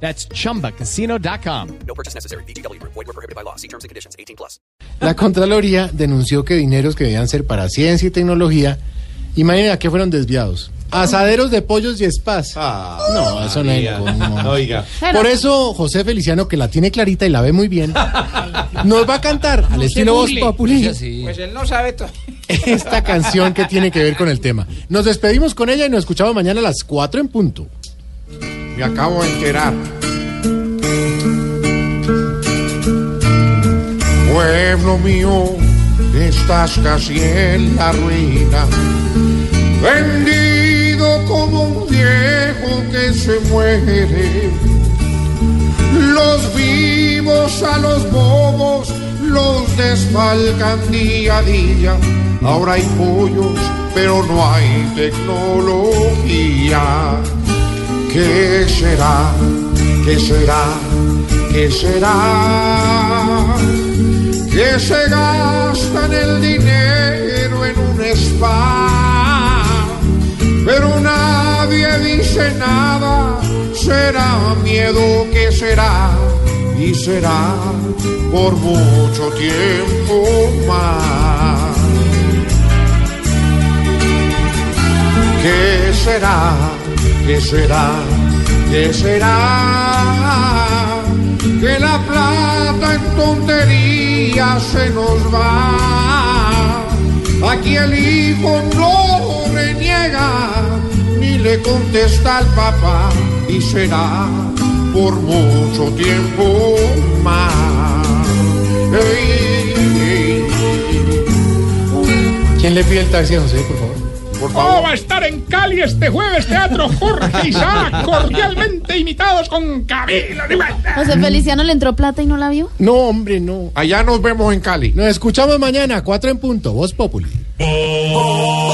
That's chumbacasino.com. No purchase necessary. BGW. Void were prohibited by law. See terms and conditions. 18 plus. La Contraloría denunció que dineros que debían ser para ciencia y tecnología, imaginen a qué fueron desviados. Asaderos de pollos y spas. no, eso no es. Oiga. Por eso José Feliciano, que la tiene clarita y la ve muy bien, nos va a cantar al estilo Voz Populi Pues él no sabe todo. esta canción que tiene que ver con el tema. Nos despedimos con ella y nos escuchamos mañana a las 4 en punto. Me acabo de enterar. Pueblo mío, estás casi en la ruina. Vendido como un viejo que se muere. Los vivos a los bobos los desfalcan día a día. Ahora hay pollos, pero no hay tecnología. ¿Qué será? ¿Qué será? ¿Qué será? Que se gastan el dinero en un spa, pero nadie dice nada. Será miedo que será y será por mucho tiempo más. ¿Qué será? ¿Qué será? ¿Qué será? Que la plata en tonterías se nos va. Aquí el hijo no reniega ni le contesta al papá y será por mucho tiempo más. ¿Quién le pide el taxi a José, por favor? Por ¿Cómo favor. va a estar en Cali este jueves Teatro Jorge Isaac? Cordialmente imitados con Camila Rivera. José Feliciano le entró plata y no la vio. No, hombre, no. Allá nos vemos en Cali. Nos escuchamos mañana, 4 en punto, Voz Populi. Voz Populi.